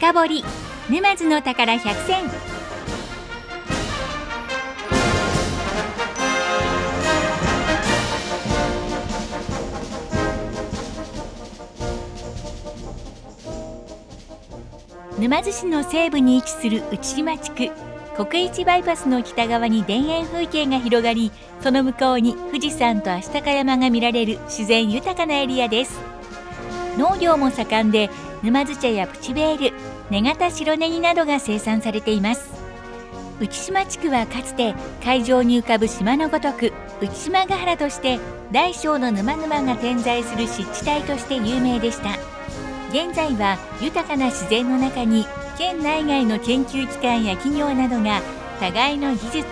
深掘り。沼津の宝百選。沼津市の西部に位置する内島地区国一バイパスの北側に田園風景が広がりその向こうに富士山と足高山が見られる自然豊かなエリアです。農業も盛んで沼津茶やプチベール根形白ネギなどが生産されています。内島地区はかつて海上に浮かぶ島のごとく内島ヶ原として大小の沼々が点在する湿地帯として有名でした。現在は豊かな自然の中に県内外の研究機関や企業などが互いの技術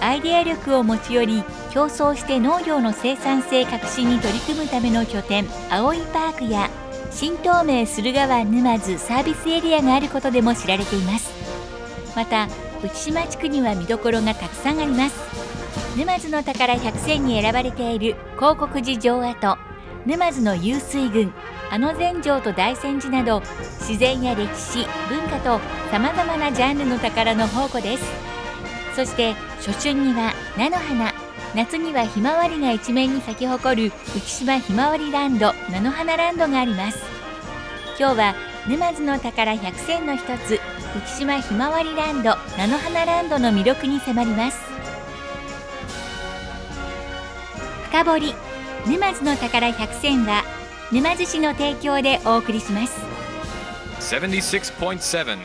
アイデア力を持ち寄り競争して農業の生産性革新に取り組むための拠点葵パークや新東名駿河湾沼津サービスエリアがあることでも知られています。また内島地区には見どころがたくさんあります。沼津の宝100選に選ばれている広告寺城跡沼津の湧水群あの禅城と大仙寺など自然や歴史文化とさまざまなジャンルの宝の宝庫です。そして初春には菜の花夏にはひまわりが一面に咲き誇る浮島ひまわりランド菜の花ランドがあります。今日は沼津の宝100選の一つ浮島ひまわりランド菜の花ランドの魅力に迫ります。深掘り沼津の宝100選は沼津市の提供でお送りします。76.7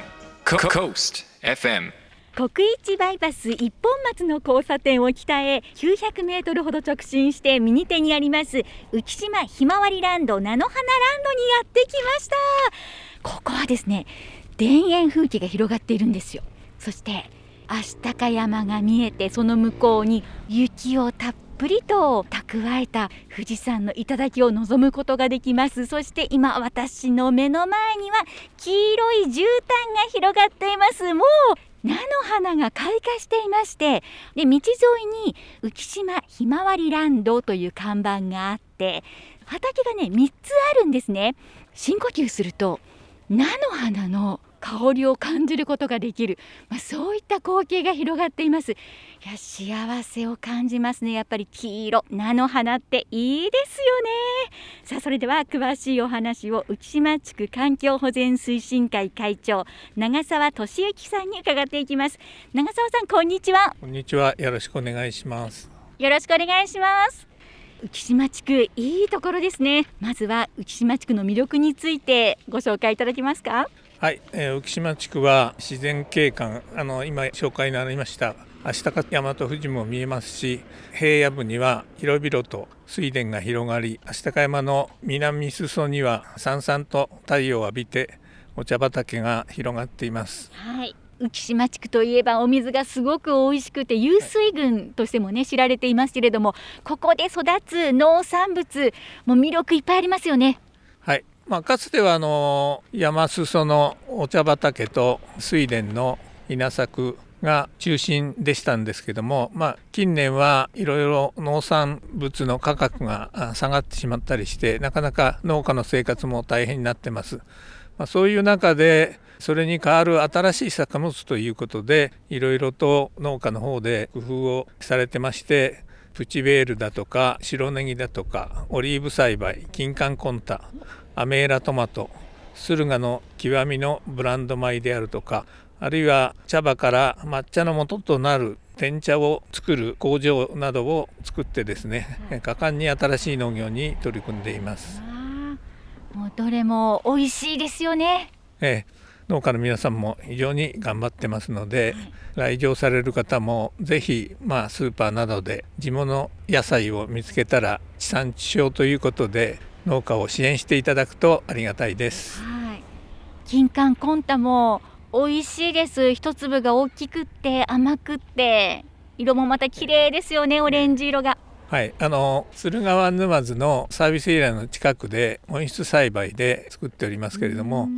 Coast FM 国一バイパス一本松の交差点を北へ900メートルほど直進して右手にあります浮島ひまわりランド菜の花ランドにやってきました。ここはですね田園風景が広がっているんですよ。そして足高山が見えてその向こうに雪をたっぷりと蓄えた富士山の頂を望むことができます。そして今私の目の前には黄色い絨毯が広がっています。もう菜の花が開花していましてで道沿いに浮島ひまわりランドという看板があって畑がね3つあるんですね。深呼吸すると菜の花の香りを感じることができる、まあ、そういった光景が広がっています。いや幸せを感じますね。やっぱり黄色菜の花っていいですよね。さあそれでは詳しいお話を浮島地区環境保全推進会会長長澤俊之さんに伺っていきます。長澤さんこんにちは。こんにちは。よろしくお願いします。よろしくお願いします。浮島地区いいところですね。まずは浮島地区の魅力についてご紹介いただけますか？はい、えー、浮島地区は自然景観あの今紹介になりました足高山と富士も見えますし平野部には広々と水田が広がり足高山の南裾にはさんさんと太陽を浴びてお茶畑が広がっています。はい浮島地区といえばお水がすごく美味しくて湧水群としてもね知られていますけれどもここで育つ農産物も魅力いっぱいありますよねはいまあ、かつてはあの山裾のお茶畑と水田の稲作が中心でしたんですけども、まあ、近年はいろいろ農産物の価格が下がってしまったりしてなかなか農家の生活も大変になってます。まあ、そういう中でそれに代わる新しい作物ということでいろいろと農家の方で工夫をされてましてプチベールだとか白ネギだとかオリーブ栽培金柑コンタアメーラトマト駿河の極みのブランド米であるとかあるいは茶葉から抹茶の元となる天茶を作る工場などを作ってですね、はい、果敢に新しい農業に取り組んでいます。もうどれも美味しいですよね。ええ農家の皆さんも非常に頑張ってますので、はい、来場される方もぜひ、まあ、スーパーなどで地物野菜を見つけたら地産地消ということで農家を支援していただくとありがたいです。はい、金柑コンタも美味しいです。一粒が大きくって甘くって色もまた綺麗ですよね。オレンジ色が。はい、あの駿河湾沼津のサービスエリアの近くで温室栽培で作っておりますけれども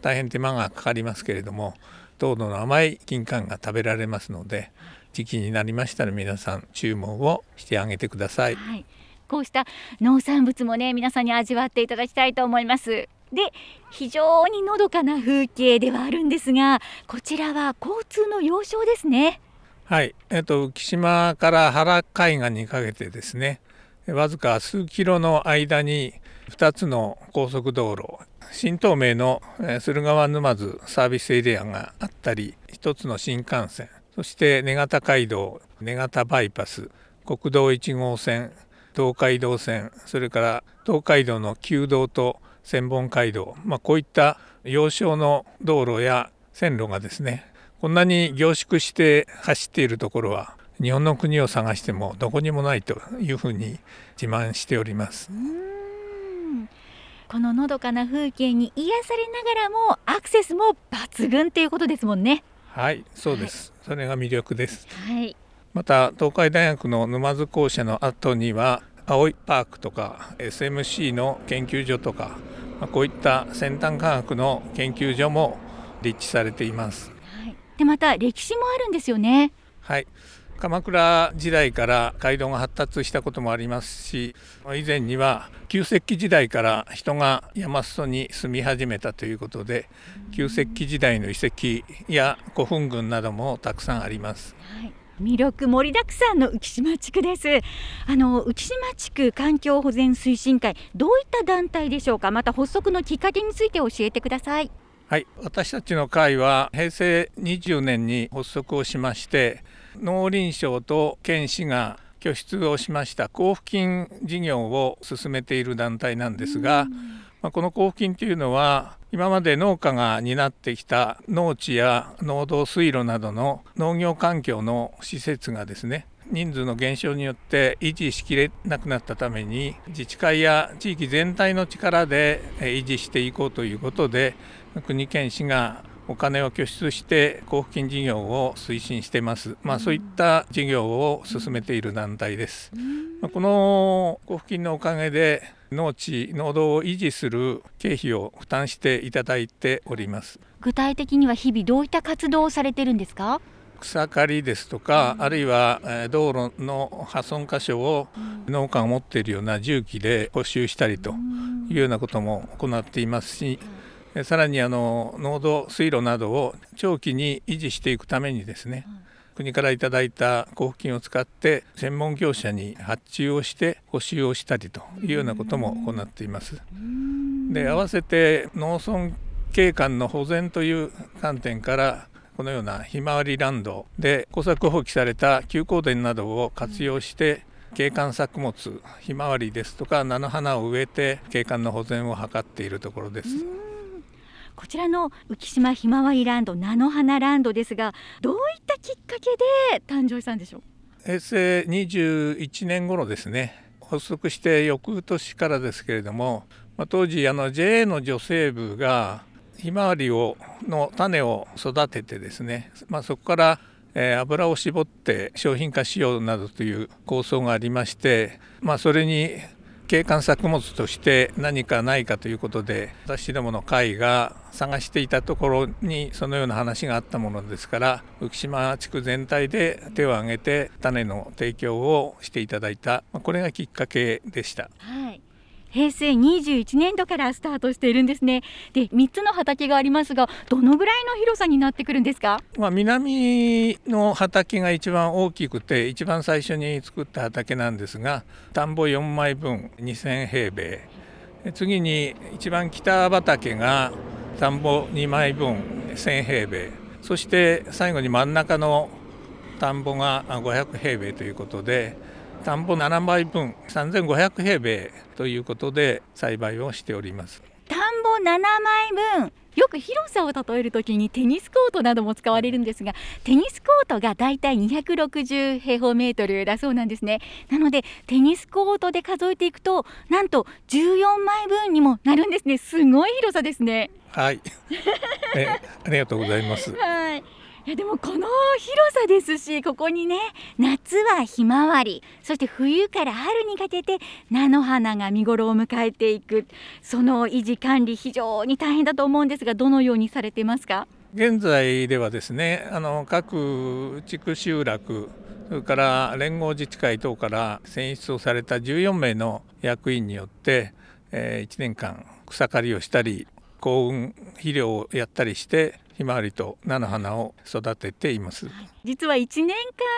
大変手間がかかりますけれども糖度の甘い金柑が食べられますので時期になりましたら皆さん注文をしてあげてください。はいこうした農産物もね皆さんに味わっていただきたいと思います。で非常にのどかな風景ではあるんですがこちらは交通の要衝ですね。はい、えっと浮島から原海岸にかけてですねわずか数キロの間に2つの高速道路新東名の駿河湾沼津サービスエリアがあったり1つの新幹線そして根形街道根形バイパス国道1号線東海道線それから東海道の旧道と千本街道、まあ、こういった要衝の道路や線路がですねこんなに凝縮して走っているところは日本の国を探してもどこにもないというふうに自慢しております。こののどかな風景に癒されながらもアクセスも抜群っていうことですもんね。はいそうです、はい、それが魅力です、はい、また東海大学の沼津校舎の後には葵パークとか SMC の研究所とか、まあ、こういった先端科学の研究所も立地されています、はい、でまた歴史もあるんですよね。はい。鎌倉時代から街道が発達したこともありますし以前には旧石器時代から人が山裾に住み始めたということで旧石器時代の遺跡や古墳群などもたくさんあります。はい魅力盛りだくさんの浮島地区です。あの浮島地区環境保全推進会どういった団体でしょうか？また発足のきっかけについて教えてください。はい。私たちの会は平成20年に発足をしまして農林省と県市が拠出をしました交付金事業を進めている団体なんですが、まあ、この交付金というのは今まで農家が担ってきた農地や農道水路などの農業環境の施設がですね人数の減少によって維持しきれなくなったために自治会や地域全体の力で維持していこうということで国県市がお金を拠出して交付金事業を推進してます、まあ、そういった事業を進めている団体です。まあ、この交付金のおかげで農地農道を維持する経費を負担していただいております。具体的には日々どういった活動をされてるんですか？草刈りですとか、あるいは道路の破損箇所を農家が持っているような重機で補修したりというようなことも行っていますし、さらにあの農道水路などを長期に維持していくためにですね、国からいただいた交付金を使って専門業者に発注をして補修をしたりというようなことも行っています。で合わせて農村景観の保全という観点からこのようなひまわりランドで耕作放棄された休耕田などを活用して景観作物ひまわりですとか菜の花を植えて景観の保全を図っているところです。こちらの浮島ひまわりランド菜の花ランドですがどういったきっかけで誕生したんでしょう？平成21年頃ですね。発足して翌年からですけれども、まあ、当時の JA の女性部がひまわりをの種を育ててですね、まあ、そこから、油を絞って商品化しようなどという構想がありまして、まあ、それに景観作物として何かないかということで私どもの会が探していたところにそのような話があったものですから浮島地区全体で手を挙げて種の提供をしていただいたこれがきっかけでした。はい平成21年度からスタートしているんですね。で3つの畑がありますがどのぐらいの広さになってくるんですか、まあ、南の畑が一番大きくて一番最初に作った畑なんですが田んぼ4枚分2000平米。次に一番北畑が田んぼ2枚分1000平米。そして最後に真ん中の田んぼが500平米ということで田んぼ7枚分3500平米ということで栽培をしております。田んぼ7枚分。よく広さを例えるときにテニスコートなども使われるんですがテニスコートがだいたい260平方メートルだそうなんですね。なのでテニスコートで数えていくとなんと14枚分にもなるんですね。すごい広さですね。はい。えありがとうございます。はいいやでもこの広さですしここにね夏はひまわりそして冬から春にかけて菜の花が見頃を迎えていくその維持管理非常に大変だと思うんですがどのようにされてますか？現在ではですねあの各地区集落それから連合自治会等から選出をされた14名の役員によって、えー、1年間草刈りをしたり幸運肥料をやったりしてひまわりと菜の花を育てています。実は1年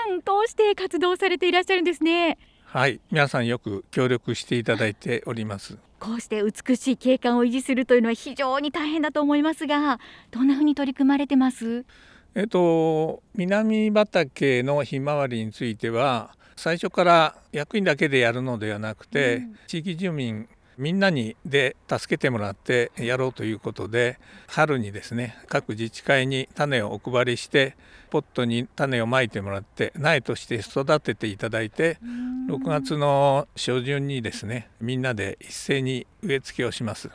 間通して活動されていらっしゃるんですね。はい。皆さんよく協力していただいております。こうして美しい景観を維持するというのは非常に大変だと思いますがどんなふうに取り組まれてます？えっと南畑のひまわりについては最初から役員だけでやるのではなくて、うん、地域住民みんなにで助けてもらってやろうということで春にですね各自治会に種をお配りしてポットに種をまいてもらって苗として育てていただいて6月の初旬にですねみんなで一斉に植え付けをします。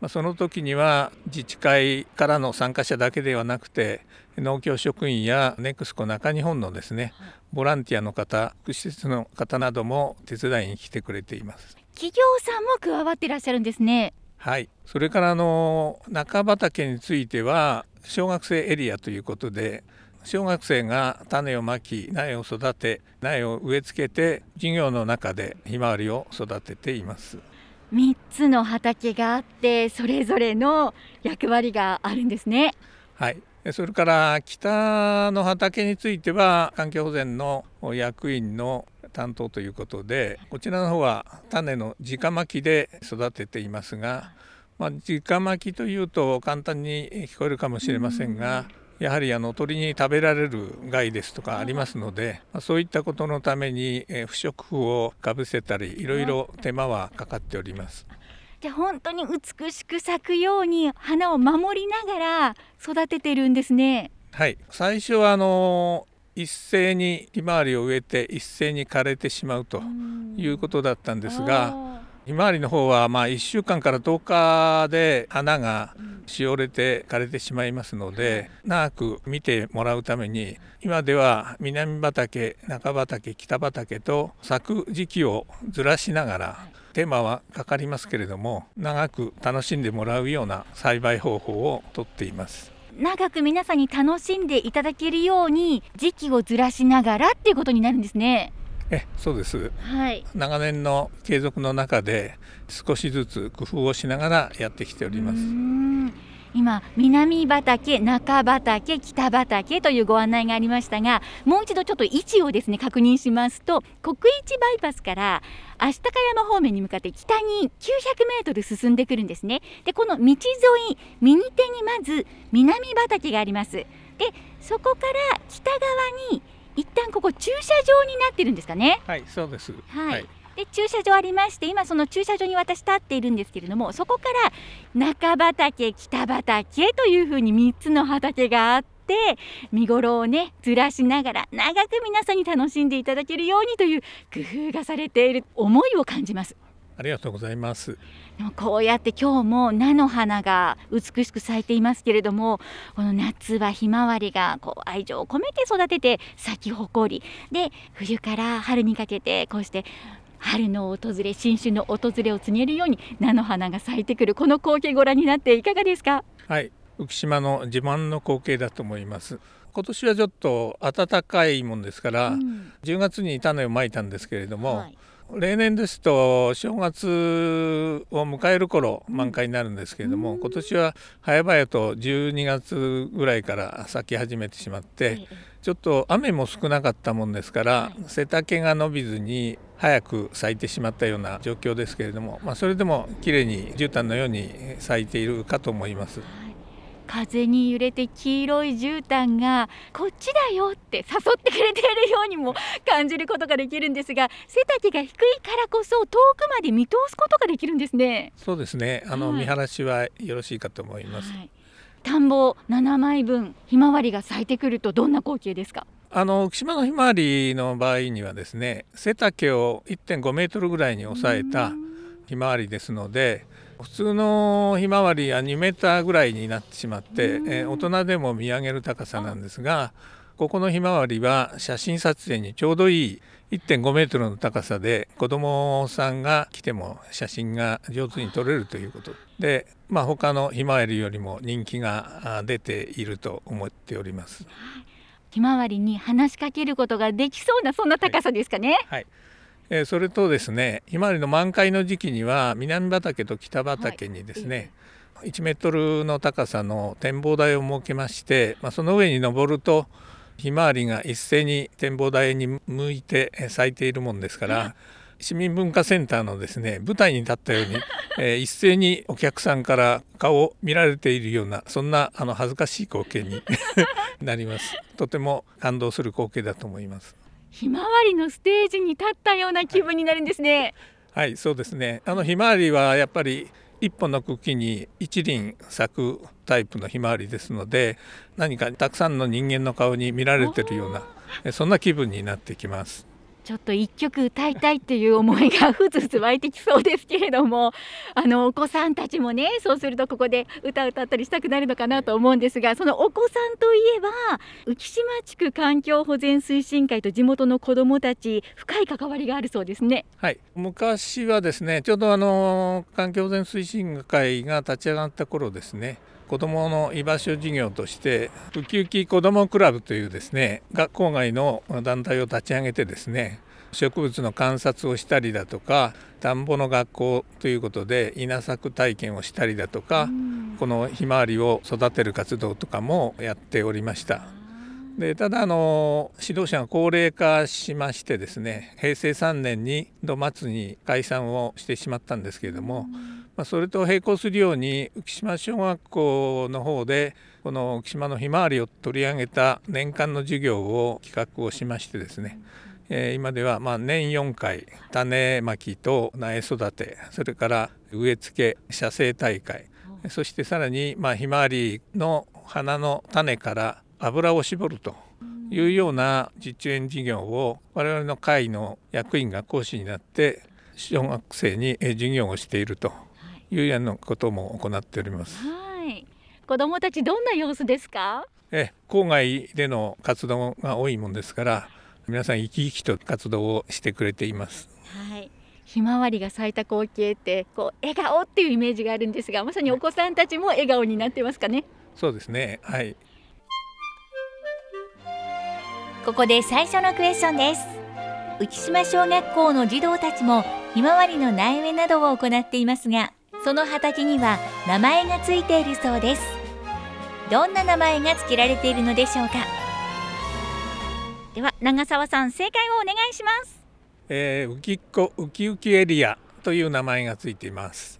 まあ、その時には自治会からの参加者だけではなくて農協職員やネクスコ中日本のですねボランティアの方福祉施設の方なども手伝いに来てくれています企業さんも加わっていらっしゃるんですね。はい。それからあの中畑については小学生エリアということで小学生が種をまき苗を育て苗を植え付けて授業の中でひまわりを育てています。3つの畑があってそれぞれの役割があるんですね。はい。それから北の畑については環境保全の役員の担当ということでこちらの方は種の直巻きで育てていますが、まあ、直巻きというと簡単に聞こえるかもしれませんが、やはりあの鳥に食べられる害ですとかありますので、まあ、そういったことのために、え不織布をかぶせたりいろいろ手間はかかっております。で本当に美しく咲くように花を守りながら育ててるんですね。はい最初はあの一斉にひまわりを植えて一斉に枯れてしまうということだったんですがひまわりの方はまあ1週間から10日で花がしおれて枯れてしまいますので長く見てもらうために今では南畑中畑北畑と咲く時期をずらしながら手間はかかりますけれども長く楽しんでもらうような栽培方法をとっています。長く皆さんに楽しんでいただけるように時期をずらしながらっていうことになるんですね。えそうです、はい、長年の継続の中で少しずつ工夫をしながらやってきております今南畑中畑北畑というご案内がありましたがもう一度ちょっと位置をですね確認しますと国一バイパスから足高山方面に向かって北に900メートル進んでくるんですねでこの道沿い右手にまず南畑がありますでそこから北側に一旦ここ駐車場になってるんですかね。はい、そうです。はい、はいで駐車場ありまして今その駐車場に私立っているんですけれどもそこから中畑北畑というふうに3つの畑があって見頃をねずらしながら長く皆さんに楽しんでいただけるようにという工夫がされている思いを感じます。ありがとうございます。でもこうやって今日も菜の花が美しく咲いていますけれどもこの夏はひまわりがこう愛情を込めて育てて咲き誇りで冬から春にかけてこうして春の訪れ新春の訪れを告げるように菜の花が咲いてくるこの光景ご覧になっていかがですか？はい。浮島の自慢の光景だと思います。今年はちょっと暖かいもんですから、うん、10月に種をまいたんですけれども、はい。例年ですと正月を迎える頃満開になるんですけれども、うん、今年は早々と12月ぐらいから咲き始めてしまって、ちょっと雨も少なかったもんですから、背丈が伸びずに早く咲いてしまったような状況ですけれども、まあ、それでも綺麗に絨毯のように咲いているかと思います。風に揺れて黄色い絨毯がこっちだよって誘ってくれているようにも感じることができるんですが背丈が低いからこそ遠くまで見通すことができるんですね。そうですね。あの、はい、見晴らしはよろしいかと思います、はい、田んぼ7枚分ひまわりが咲いてくるとどんな光景ですか？あの福島のひまわりの場合にはですね背丈を1.5メートルぐらいに抑えたひまわりですので普通のひまわりは2メーターぐらいになってしまって、え大人でも見上げる高さなんですがここのひまわりは写真撮影にちょうどいい1.5メートルの高さで子どもさんが来ても写真が上手に撮れるということで、まあ、他のひまわりよりも人気が出ていると思っております。ひまわりに話しかけることができそうなそんな高さですかね。はい、はいえーそれとですねひまわりの満開の時期には南畑と北畑にですね、1メートルの高さの展望台を設けまして、まあ、その上に登るとひまわりが一斉に展望台に向いてえー咲いているもんですから市民文化センターのですね舞台に立ったように、えー一斉にお客さんから顔を見られているようなそんなあの恥ずかしい光景に なります。とても感動する光景だと思います。ひまわりのステージに立ったような気分になるんですね。はい。そうですね。あのひまわりはやっぱり一本の茎に一輪咲くタイプのひまわりですので何かたくさんの人間の顔に見られてるようなえそんな気分になってきますちょっと一曲歌いたいっていう思いがふつふつ湧いてきそうですけれどもあのお子さんたちもねそうするとここで歌歌ったりしたくなるのかなと思うんですがそのお子さんといえば浮島地区環境保全推進会と地元の子どもたち深い関わりがあるそうですね。はい昔はですねちょうどあの環境保全推進会が立ち上がった頃ですね子どもの居場所事業としてウキウキ子どもクラブというですね学校外の団体を立ち上げてですね植物の観察をしたりだとか田んぼの学校ということで稲作体験をしたりだとかこのひまわりを育てる活動とかもやっておりました。でただあの指導者が高齢化しましてですね平成3年に度末に解散をしてしまったんですけれども、まあ、それと並行するように浮島小学校の方でこの浮島のひまわりを取り上げた年間の授業を企画をしましてですね、えー今ではま年4回種まきと苗育てそれから植え付け写生大会そしてさらにまひまわりの花の種から油を絞るというような実演事業を我々の会の役員が講師になって小学生に授業をしていると。いうようなことも行っております。はい子どもたちどんな様子ですか？え郊外での活動が多いもんですから皆さん生き生きと活動をしてくれています。はいひまわりが咲いた光景ってこう笑顔っていうイメージがあるんですがまさにお子さんたちも笑顔になってますかね？そうですね。はい。ここで最初のクエスチョンです浮島小学校の児童たちもひまわりの苗植えなどを行っていますがその畑には名前がついているそうですどんな名前が付けられているのでしょうか？では長澤さん正解をお願いしますえー、ウキッコウキウキエリアという名前がついています。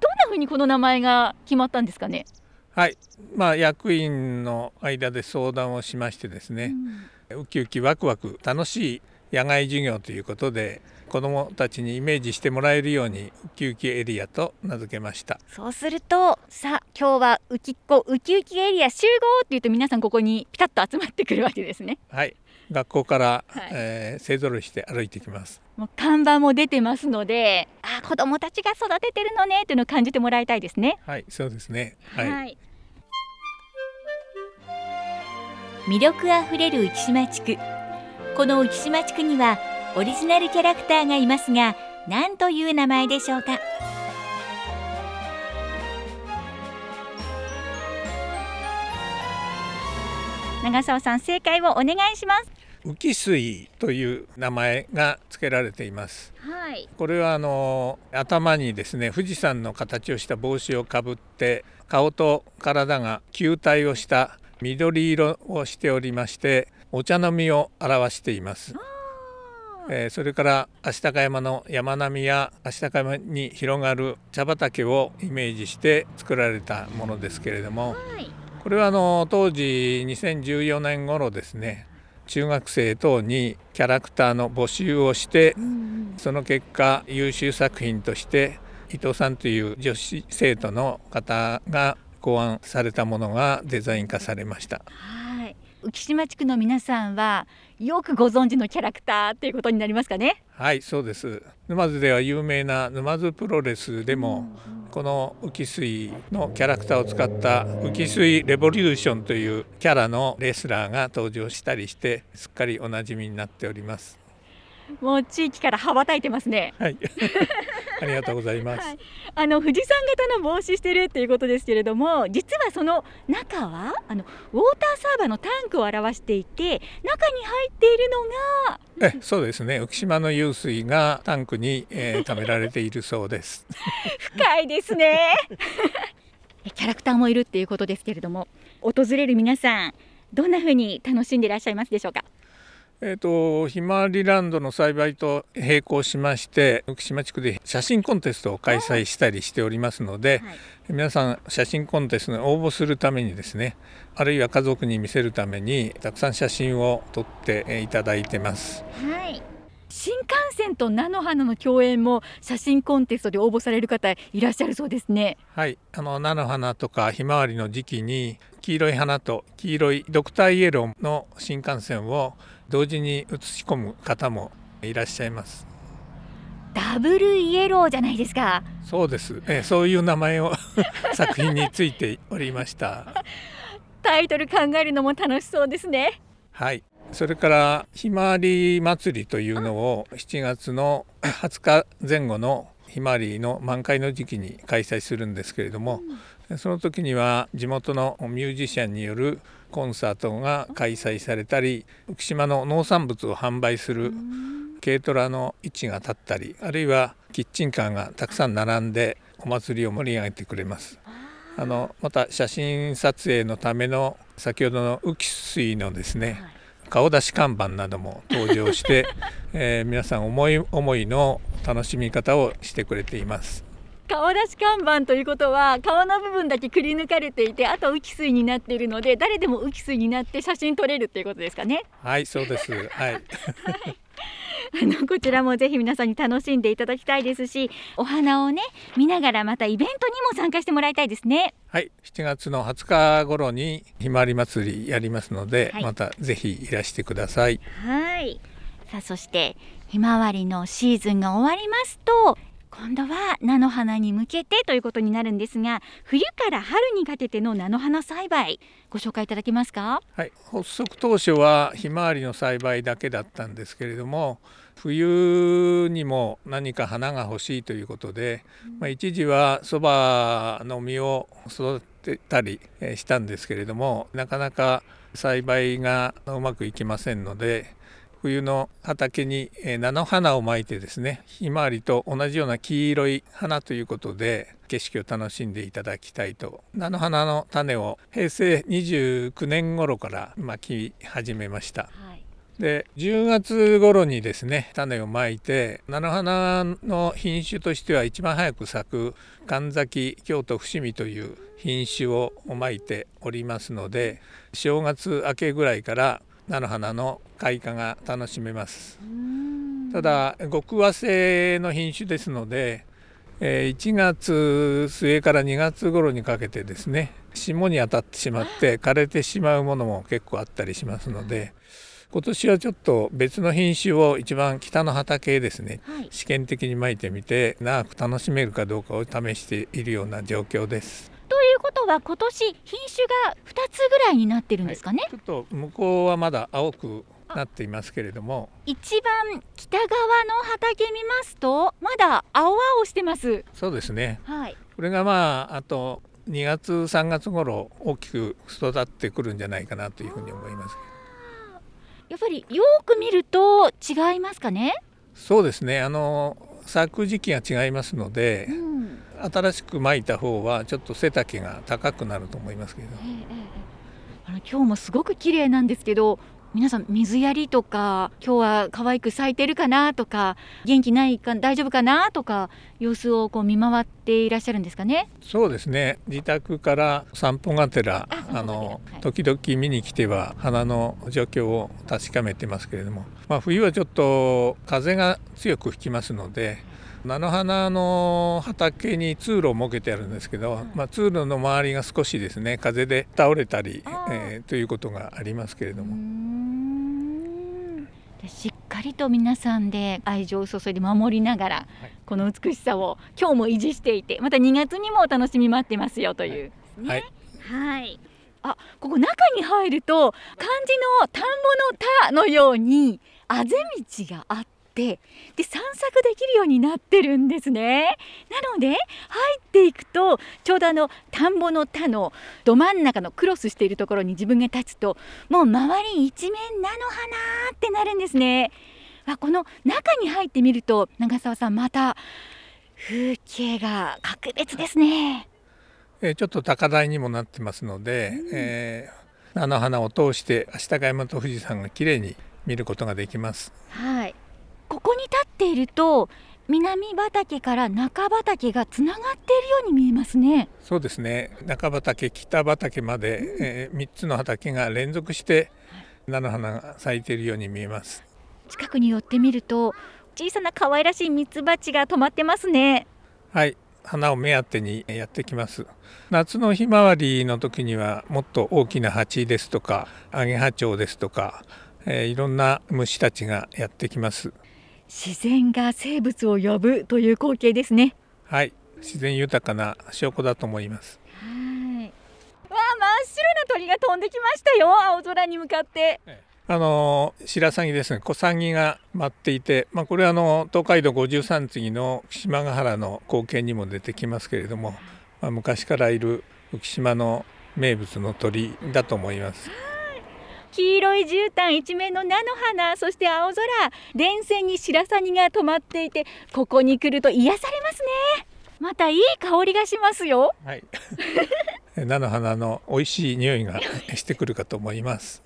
どんな風にこの名前が決まったんですかね？はい。まあ役員の間で相談をしましてですね。ウキウキワクワク楽しい野外授業ということで子どもたちにイメージしてもらえるようにウキウキエリアと名付けました。そうするとさあ今日はウキッコウキウキエリア集合って言うと皆さんここにピタッと集まってくるわけですねはい。学校から、はいえー勢ぞろいして歩いてきます。もう看板も出てますのであ子どもたちが育ててるのねっていうのを感じてもらいたいですねはい、そうですね。はい。い魅力あふれる浮島地区この浮島地区にはオリジナルキャラクターがいますが何という名前でしょうか？長澤さん正解をお願いします。浮き水という名前が付けられています。はい。これはあの頭にですね富士山の形をした帽子をかぶって顔と体が球体をした緑色をしておりましてお茶の実を表しています。えーそれから足高山の山並みや足高山に広がる茶畑をイメージして作られたものですけれどもはいこれはあの当時2014年頃ですね中学生等にキャラクターの募集をしてその結果優秀作品として伊藤さんという女子生徒の方が考案されたものがデザイン化されました。はい浮島地区の皆さんはよくご存知のキャラクターっていうことになりますかね？はいそうです。沼津では有名な沼津プロレスでもこの浮水のキャラクターを使った浮水レボリューションというキャラのレスラーが登場したりしてすっかりおなじみになっております。もう地域から羽ばたいてますね。はいありがとうございます。はいあの富士山型の帽子してるっていうことですけれども実はその中はあのウォーターサーバーのタンクを表していて中に入っているのがえ、そうですね。浮島の湧水がタンクに、えー、貯められているそうです。深いですね キャラクターもいるっていうことですけれども訪れる皆さんどんな風に楽しんでいらっしゃいますでしょうか？えっ、とひまわりランドの栽培と並行しまして浮島地区で写真コンテストを開催したりしておりますので、はい。皆さん写真コンテストに応募するためにですねあるいは家族に見せるためにたくさん写真を撮ってえーいただいてます。はい。新幹線と菜の花の共演も写真コンテストで応募される方いらっしゃるそうですね。はい、あの菜の花とかひまわりの時期に黄色い花と黄色いドクターイエローの新幹線を同時に写し込む方もいらっしゃいます。ダブルイエローじゃないですかそうです、えーそういう名前を 作品についておりました。タイトル考えるのも楽しそうですねはい、それからひまわり祭りというのを7月の20日前後のひまわりの満開の時期に開催するんですけれども、その時には地元のミュージシャンによるコンサートが開催されたり浮島の農産物を販売する軽トラの位置が立ったりあるいはキッチンカーがたくさん並んでお祭りを盛り上げてくれます。あのまた写真撮影のための先ほどの浮水のですね、顔出し看板なども登場して、えー皆さん思い思いの楽しみ方をしてくれています。顔出し看板ということは顔の部分だけくり抜かれていてあと浮き水になっているので誰でも浮き水になって写真撮れるっていうことですかね。はい、そうです。はい、あのこちらもぜひ皆さんに楽しんでいただきたいですしお花をね見ながらまたイベントにも参加してもらいたいですね。はい、7月の20日頃にひまわり祭りやりますので、はい。またぜひいらしてください。はい。さあそしてひまわりのシーズンが終わりますと今度は菜の花に向けてということになるんですが冬から春にかけての菜の花栽培ご紹介いただけますか？はい、発足当初はひまわりの栽培だけだったんですけれども冬にも何か花が欲しいということで、まあ、一時はそばの実を育てたりえーしたんですけれどもなかなか栽培がうまくいきませんので冬の畑にえー菜の花をまいてですねひまわりと同じような黄色い花ということで景色を楽しんでいただきたいと。菜の花の種を平成29年頃からまき始めました。はい。で10月頃にですね種をまいて菜の花の品種としては一番早く咲く神崎京都伏見という品種をまいておりますので正月明けぐらいから菜の花の開花が楽しめます。ただ極和製の品種ですのでえー1月末から2月頃にかけてですね霜に当たってしまって枯れてしまうものも結構あったりしますので今年はちょっと別の品種を一番北の畑へですねはい。試験的にまいてみて長く楽しめるかどうかを試しているような状況です。ということは今年品種が2つぐらいになってるんですかね、ちょっと向こうはまだ青くなっていますけれども。一番北側の畑見ますとまだ青々してます。そうですね。はい。これがまああと2月3月頃大きく育ってくるんじゃないかなというふうに思います。やっぱりよく見ると違いますかね、そうですね。あの咲く時期が違いますのでうん。新しく巻いた方はちょっと背丈が高くなると思いますけどえーえーあの今日もすごく綺麗なんですけど皆さん水やりとか今日は可愛く咲いてるかなとか元気ないか大丈夫かなとか様子をこう見回っていらっしゃるんですかね？そうですね。自宅から散歩がてらあのはい。時々見に来ては花の状況を確かめてますけれども、まあ、冬はちょっと風が強く吹きますので菜の花の畑に通路を設けてあるんですけど、まあ、通路の周りが少しですね風で倒れたりえーということがありますけれども。しっかりと皆さんで愛情を注いで守りながら、この美しさを今日も維持していてまた2月にもお楽しみ待ってますよという、ねはい。はい。あ、ここ中に入ると漢字の田んぼの田のようにあぜ道があっってで散策できるようになってるんですね。なので入っていくとちょうどあの田んぼの田のど真ん中のクロスしているところに自分が立つともう周り一面菜の花ってなるんですね。あこの中に入ってみると長澤さんまた風景が格別ですね。えーちょっと高台にもなってますので、えー菜の花を通して足高山と富士山が綺麗に見ることができます。はいここに立っていると南畑から中畑がつながっているように見えますね。そうですね。中畑北畑まで、え3つの畑が連続して菜の花が咲いているように見えます。近くに寄ってみると小さな可愛らしいミツバチが止まってますね。はい。花を目当てにやってきます。夏のひまわりの時にはもっと大きな蜂ですとかアゲハチョウですとか、えーいろんな虫たちがやってきます自然が生物を呼ぶという光景ですね。はい。自然豊かな証拠だと思います。はい。わあ真っ白な鳥が飛んできましたよ。青空に向かって。あの白鷺ですね。小鷺が舞っていて、まあ、これはあの東海道53次の浮島ヶ原の光景にも出てきますけれども、まあ、昔からいる浮島の名物の鳥だと思います黄色い絨毯一面の菜の花そして青空電線に白鷺が止まっていてここに来ると癒されますね。またいい香りがしますよ。はい。菜の花の美味しい匂いが してくるかと思います。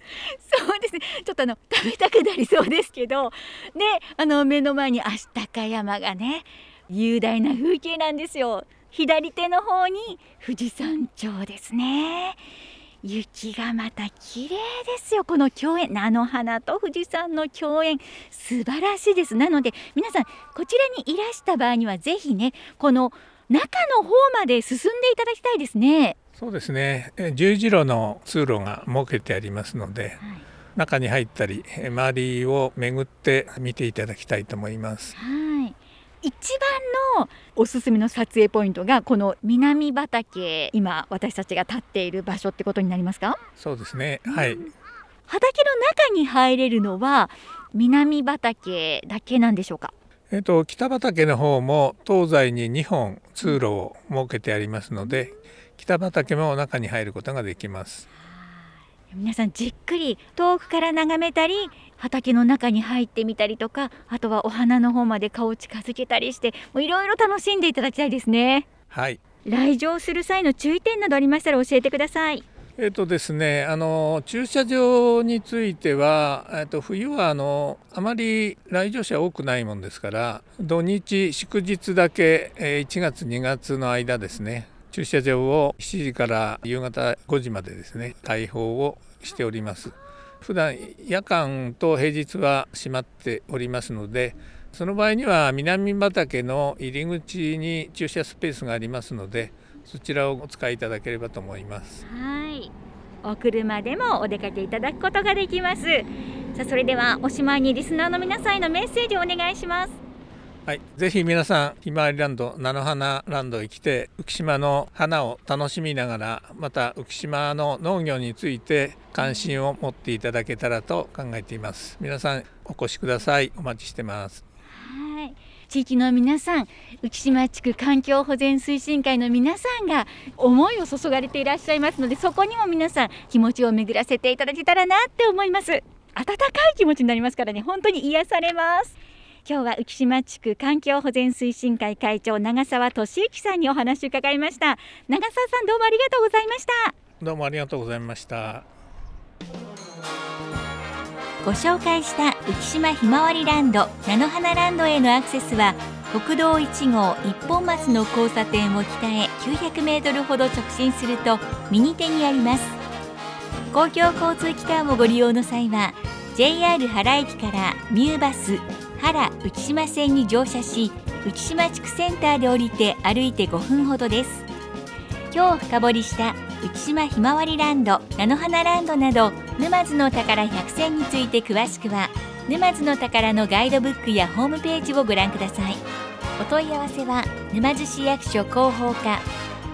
そうですね。ちょっとあの食べたくなりそうですけど。であの目の前に足高山がね雄大な風景なんですよ。左手の方に富士山頂ですね雪がまた綺麗ですよ。この共演菜の花と富士山の共演。素晴らしいです。なので皆さんこちらにいらした場合にはぜひねこの中の方まで進んでいただきたいですね。そうですね。え十字路の通路が設けてありますので中に入ったりえ周りを巡って見ていただきたいと思います。はい。一番のおすすめの撮影ポイントがこの南畑今私たちが立っている場所ってことになりますか？そうですね。はい。畑の中に入れるのは南畑だけなんでしょうか？えっと北畑の方も東西に2本通路を設けてありますので北畑も中に入ることができます。皆さんじっくり遠くから眺めたり畑の中に入ってみたりとかあとはお花の方まで顔を近づけたりしてもういろいろ楽しんでいただきたいですね。はい。来場する際の注意点などありましたら教えてください。えっとですね、あの駐車場については、えっと冬はあのあまり来場者多くないもんですから土日祝日だけえー1月2月の間ですね駐車場を7時から夕方5時までですね開放をしております普段夜間と平日は閉まっておりますのでその場合には南畑の入り口に駐車スペースがありますのでそちらをお使いいただければと思いますはい。お車でもお出かけいただくことができます。さあそれではおしまいにリスナーの皆さんへのメッセージをお願いします。はい、ぜひ皆さんひまわりランド菜の花ランドへ来て浮島の花を楽しみながらまた浮島の農業について関心を持っていただけたらと考えています皆さんお越しくださいお待ちしてますはい。地域の皆さん、浮島地区環境保全推進会の皆さんが思いを注がれていらっしゃいますので、そこにも皆さん気持ちを巡らせていただけたらなって思います。温かい気持ちになりますからね、本当に癒されます。今日は浮島地区環境保全推進会会長長澤俊之さんにお話を伺いました。長澤さんどうもありがとうございました。どうもありがとうございました。ご紹介した浮島ひまわりランド菜の花ランドへのアクセスは国道1号一本松の交差点を北へ900メートルほど直進すると右手にあります。公共交通機関をご利用の際は JR 原駅からミューバス原浮島線に乗車し浮島地区センターで降りて歩いて5分ほどです。今日深掘りした浮島ひまわりランド菜の花ランドなど沼津の宝100選について詳しくは沼津の宝のガイドブックやホームページをご覧ください。お問い合わせは沼津市役所広報課。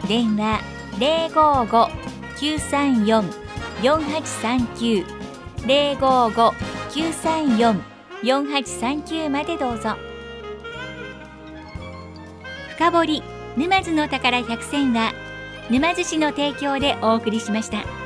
電話055-934-4839 055-934 4839までどうぞ深掘り沼津の宝百選は沼津市の提供でお送りしました。